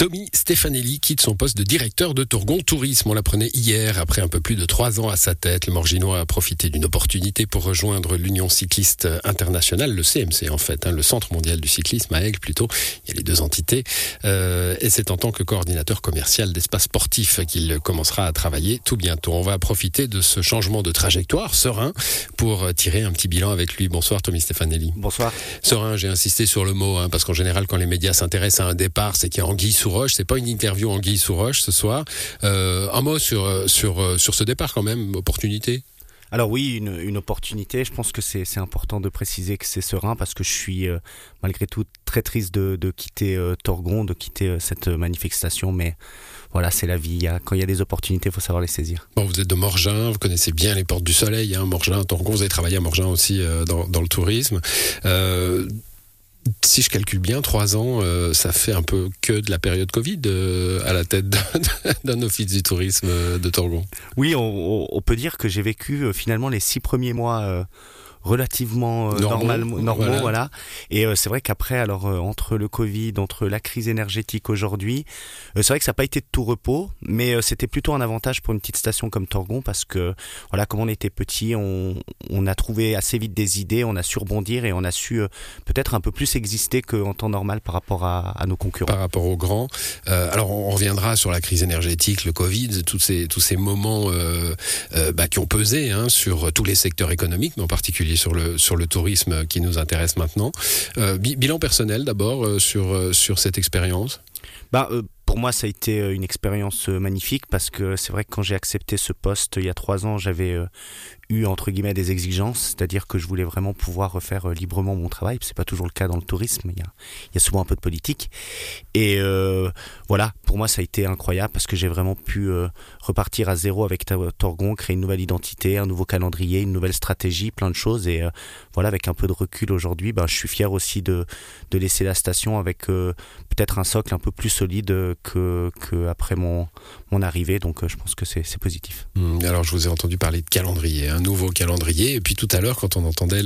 Tommy Stefanelli quitte son poste de directeur de Tourgon Tourisme. On l'apprenait hier, après un peu plus de trois ans à sa tête. Le Morginois a profité d'une opportunité pour rejoindre l'Union cycliste internationale, le CMC en fait, hein, le Centre mondial du cyclisme à Aigle plutôt. Il y a les deux entités. Euh, et c'est en tant que coordinateur commercial d'espace sportif qu'il commencera à travailler tout bientôt. On va profiter de ce changement de trajectoire serein pour tirer un petit bilan avec lui. Bonsoir Tommy Stefanelli. Bonsoir. Serein, j'ai insisté sur le mot, hein, parce qu'en général quand les médias s'intéressent à un départ, c'est qu'il y a anguille sous roche. C'est pas une interview en sous roche ce soir. Euh, un mot sur, euh, sur, euh, sur ce départ quand même, opportunité alors oui, une, opportunité. Je pense que c'est important de préciser que c'est serein parce que je suis malgré tout très triste de, quitter Torgon, de quitter cette manifestation. Mais voilà, c'est la vie. quand il y a des opportunités, il faut savoir les saisir. Bon, vous êtes de Morgin, vous connaissez bien les portes du soleil. Hein, Morgin, Torgon, vous avez travaillé à Morgin aussi dans, dans, le tourisme si je calcule bien, trois ans, euh, ça fait un peu que de la période Covid euh, à la tête d'un office du tourisme euh, de Torgon. Oui, on, peut dire que j'ai vécu finalement les six premiers mois relativement euh, normal, normaux, voilà. Et euh, c'est vrai qu'après, alors euh, entre le Covid, entre la crise énergétique aujourd'hui, c'est vrai que ça n'a pas été de tout repos, mais c'était plutôt un avantage pour une petite station comme Torgon parce que voilà, comme on était petit, on, on a trouvé assez vite des idées, on a su rebondir et on a su peut-être un peu plus exister qu'en temps normal par rapport à, à, nos concurrents. Par rapport aux grands. alors on reviendra sur la crise énergétique, le Covid, tous ces tous ces moments bah, qui ont pesé hein, sur tous les secteurs économiques, mais en particulier sur le, sur le tourisme qui nous intéresse maintenant. Euh, bilan personnel d'abord euh, sur, euh, sur cette expérience? Bah, pour moi, ça a été une expérience magnifique parce que c'est vrai que quand j'ai accepté ce poste il y a trois ans, j'avais eu entre guillemets des exigences, c'est-à-dire que je voulais vraiment pouvoir refaire euh, librement mon travail. C'est pas toujours le cas dans le tourisme, il y a, souvent un peu de politique. Et euh, voilà, pour moi ça a été incroyable parce que j'ai vraiment pu euh, repartir à zéro avec Torgon, créer une nouvelle identité, un nouveau calendrier, une nouvelle stratégie, plein de choses. Et voilà, avec un peu de recul aujourd'hui, ben, je suis fier aussi de laisser la station avec peut-être un socle un peu plus solide que, que après mon, mon arrivée. Donc je pense que c'est positif. Mmh, alors je vous ai entendu parler de calendrier. Hein nouveau calendrier. Et puis tout à l'heure, quand on entendait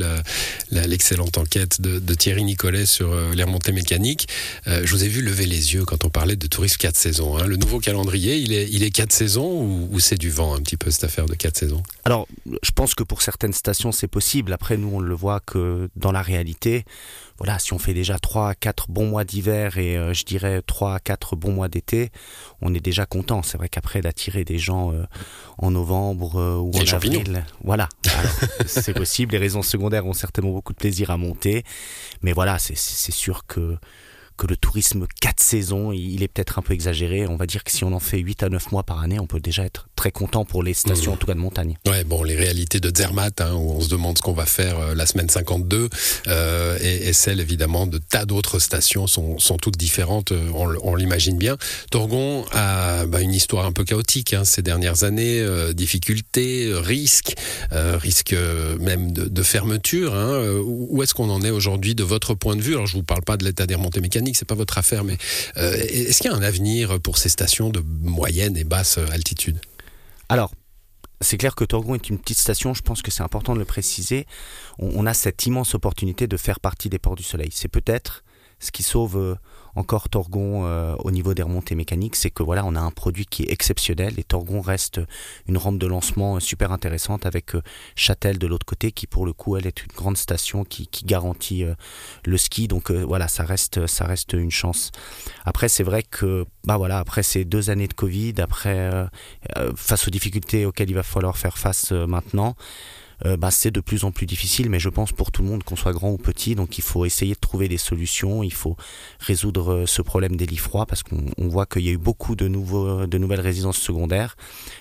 l'excellente enquête de, Thierry Nicolet sur euh, les remontées mécaniques, euh, je vous ai vu lever les yeux quand on parlait de tourisme 4 saisons. Hein. Le nouveau calendrier, il est, il est 4 saisons ou, c'est du vent un petit peu cette affaire de 4 saisons? Alors, je pense que pour certaines stations, c'est possible. Après, nous, on le voit que dans la réalité, voilà, si on fait déjà 3 à 4 bons mois d'hiver et euh, je dirais 3 à 4 bons mois d'été, on est déjà content. C'est vrai qu'après d'attirer des gens en novembre ou en avril, voilà, c'est possible. Les raisons secondaires ont certainement beaucoup de plaisir à monter, mais voilà, c'est sûr que que le tourisme 4 saisons, il est peut-être un peu exagéré. On va dire que si on en fait 8 à 9 mois par année, on peut déjà être très content pour les stations, mmh. en tout cas de montagne. Ouais, bon, les réalités de Zermatt, hein, où on se demande ce qu'on va faire euh, la semaine 52, euh, et, et celles évidemment de tas d'autres stations sont, sont, toutes différentes, euh, on, l'imagine bien. Torgon a bah, une histoire un peu chaotique hein, ces dernières années, euh, difficultés, risques, risques même de, de fermeture. Hein. Où est-ce qu'on en est aujourd'hui de votre point de vue? Alors je vous parle pas de l'état des remontées mécaniques, c'est pas votre affaire, mais est-ce qu'il y a un avenir pour ces stations de moyenne et basse altitude? Alors, c'est clair que Torgon est une petite station, je pense que c'est important de le préciser. On, a cette immense opportunité de faire partie des ports du soleil. C'est peut-être ce qui sauve euh, encore Torgon euh, au niveau des remontées mécaniques, c'est que voilà, on a un produit qui est exceptionnel et Torgon reste une rampe de lancement super intéressante avec euh, Châtel de l'autre côté qui pour le coup elle est une grande station qui, qui garantit le ski donc voilà ça reste ça reste une chance. Après c'est vrai que bah voilà après ces deux années de Covid après face aux difficultés auxquelles il va falloir faire face maintenant euh, bah, c'est de plus en plus difficile, mais je pense pour tout le monde, qu'on soit grand ou petit, donc il faut essayer de trouver des solutions, il faut résoudre euh, ce problème des lits froids, parce qu'on voit qu'il y a eu beaucoup de, nouveaux, de nouvelles résidences secondaires,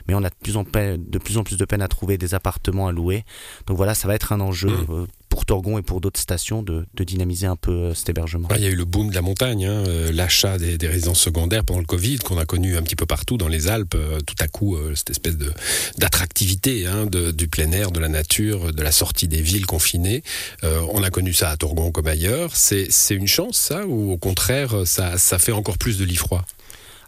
mais on a de plus, en, de plus en plus de peine à trouver des appartements à louer. Donc voilà, ça va être un enjeu mmh. Pour Torgon et pour d'autres stations de, dynamiser un peu euh, cet hébergement. il y a eu le boom de la montagne, hein, euh, l'achat des, résidences secondaires pendant le Covid qu'on a connu un petit peu partout dans les Alpes. Euh, tout à coup, cette espèce de d'attractivité hein, du plein air, de la nature, de la sortie des villes confinées. on a connu ça à Torgon comme ailleurs. C'est une chance ça ou au contraire ça, ça fait encore plus de lit froid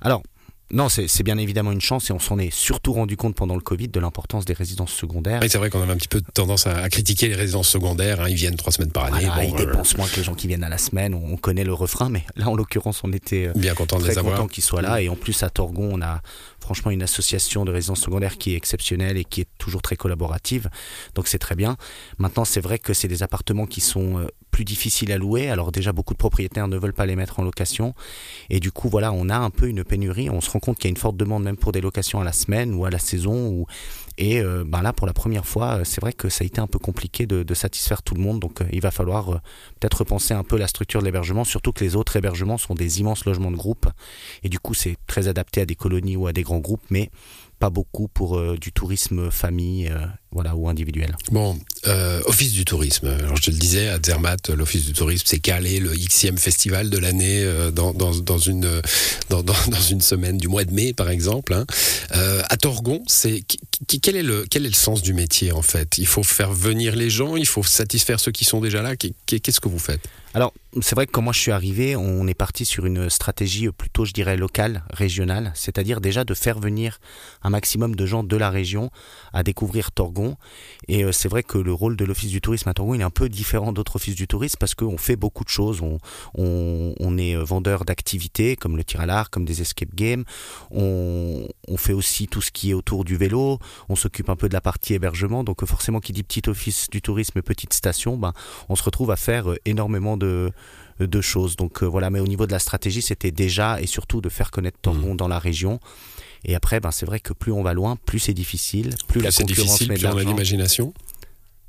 Alors non, c'est bien évidemment une chance et on s'en est surtout rendu compte pendant le Covid de l'importance des résidences secondaires. Oui, c'est vrai qu'on avait un petit peu tendance à, critiquer les résidences secondaires. Hein. Ils viennent trois semaines par année. ils dépensent moins que les gens qui viennent à la semaine. On connaît le refrain, mais là, en l'occurrence, on était bien content de très content qu'ils soient là. Et en plus, à Torgon, on a franchement une association de résidences secondaires qui est exceptionnelle et qui est toujours très collaborative. Donc c'est très bien. Maintenant, c'est vrai que c'est des appartements qui sont plus difficiles à louer. Alors déjà, beaucoup de propriétaires ne veulent pas les mettre en location. Et du coup, voilà, on a un peu une pénurie. On se rend compte qu'il y a une forte demande même pour des locations à la semaine ou à la saison. Et euh, ben là, pour la première fois, c'est vrai que ça a été un peu compliqué de, satisfaire tout le monde. Donc euh, il va falloir euh, peut-être repenser un peu la structure de l'hébergement, surtout que les autres hébergements sont des immenses logements de groupe. Et du coup, c'est très adapté à des colonies ou à des grands groupes. Mais pas beaucoup pour euh, du tourisme famille euh, voilà, ou individuel. Bon, euh, Office du tourisme. Alors, je te le disais, à Zermatt, l'Office du tourisme, c'est calé le Xème festival de l'année dans, dans, dans, une, dans, dans, une semaine du mois de mai, par exemple. Hein. à Torgon, c'est, quel, est le, quel est le sens du métier, en fait? Il faut faire venir les gens, il faut satisfaire ceux qui sont déjà là? Qu'est-ce que vous faites? Alors, c'est vrai que quand moi je suis arrivé, on est parti sur une stratégie plutôt, je dirais, locale, régionale, c'est-à-dire déjà de faire venir un maximum de gens de la région à découvrir Torgon. Et euh, c'est vrai que le rôle de l'Office du tourisme à Torgon il est un peu différent d'autres offices du tourisme parce qu'on fait beaucoup de choses. On, on, est euh, vendeur d'activités comme le tir à l'arc, comme des escape games. On, on fait aussi tout ce qui est autour du vélo. On s'occupe un peu de la partie hébergement. Donc forcément, qui dit petit office du tourisme, petite station, ben, on se retrouve à faire euh, énormément de de, choses. Donc euh, voilà, mais au niveau de la stratégie, c'était déjà et surtout de faire connaître Torgon mmh. dans la région. Et après, ben, c'est vrai que plus on va loin, plus c'est difficile, plus, la concurrence difficile, plus on a d'imagination.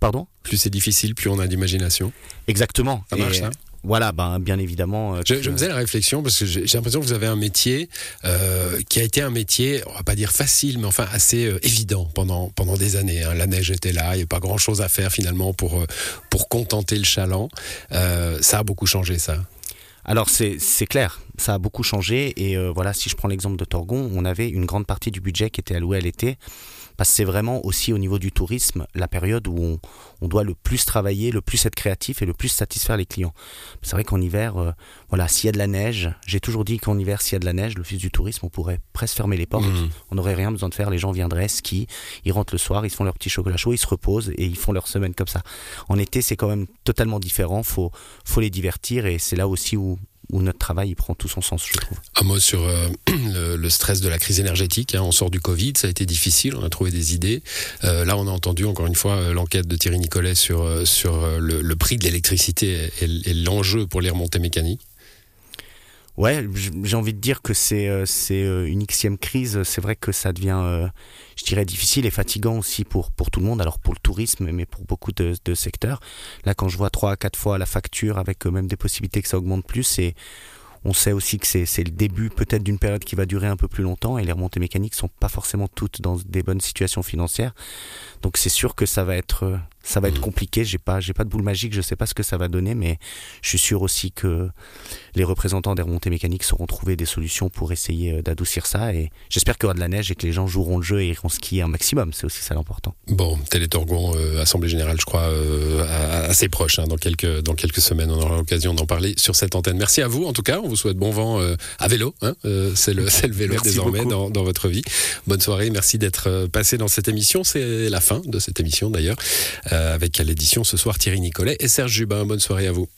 Pardon? Plus c'est difficile, plus on a d'imagination. Exactement. Ça marche, ça? voilà, ben, bien évidemment. Euh, je, me faisais la réflexion parce que j'ai l'impression que vous avez un métier euh, qui a été un métier, on va pas dire facile, mais enfin assez euh, évident pendant, pendant des années. Hein. La neige était là, il n'y a pas grand chose à faire finalement pour, pour contenter le chaland. ça a beaucoup changé, ça? Alors c'est clair, ça a beaucoup changé et voilà, si je prends l'exemple de Torgon, on avait une grande partie du budget qui était alloué à l'été parce que c'est vraiment aussi au niveau du tourisme la période où on, doit le plus travailler, le plus être créatif et le plus satisfaire les clients. C'est vrai qu'en hiver, euh, voilà, s'il y a de la neige, j'ai toujours dit qu'en hiver, s'il y a de la neige, l'office du tourisme, on pourrait presque fermer les portes. Mmh. On n'aurait rien besoin de faire. Les gens viendraient, skient, ils rentrent le soir, ils se font leur petit chocolat chaud, ils se reposent et ils font leur semaine comme ça. En été, c'est quand même totalement différent. Faut, faut les divertir et c'est là aussi où où notre travail prend tout son sens, je trouve. Un mot sur euh, le, stress de la crise énergétique. Hein. On sort du Covid, ça a été difficile, on a trouvé des idées. Euh, là, on a entendu encore une fois euh, l'enquête de Thierry Nicolet sur, sur le, prix de l'électricité et l'enjeu pour les remontées mécaniques. Ouais, j'ai envie de dire que c'est euh, c'est euh, une xième crise. C'est vrai que ça devient, euh, je dirais, difficile et fatigant aussi pour pour tout le monde. Alors pour le tourisme, mais pour beaucoup de, de secteurs. Là, quand je vois trois à quatre fois la facture, avec même des possibilités que ça augmente plus, et on sait aussi que c'est le début peut-être d'une période qui va durer un peu plus longtemps et les remontées mécaniques sont pas forcément toutes dans des bonnes situations financières. Donc c'est sûr que ça va être ça va être compliqué. J'ai pas, j'ai pas de boule magique. Je sais pas ce que ça va donner, mais je suis sûr aussi que les représentants des remontées mécaniques sauront trouver des solutions pour essayer euh, d'adoucir ça. Et j'espère qu'il y aura de la neige et que les gens joueront le jeu et iront skier un maximum. C'est aussi ça l'important. Bon, Télétorgon, euh, Assemblée Générale, je crois, euh, assez proche. Hein. Dans, quelques, dans quelques semaines, on aura l'occasion d'en parler sur cette antenne. Merci à vous, en tout cas. On vous souhaite bon vent à vélo. Hein. c'est, le, le vélo désormais dans, dans, votre vie. Bonne soirée. Merci d'être passé dans cette émission. C'est la fin de cette émission, d'ailleurs. Euh, avec à l'édition ce soir Thierry Nicolet et Serge Jubin. Bonne soirée à vous.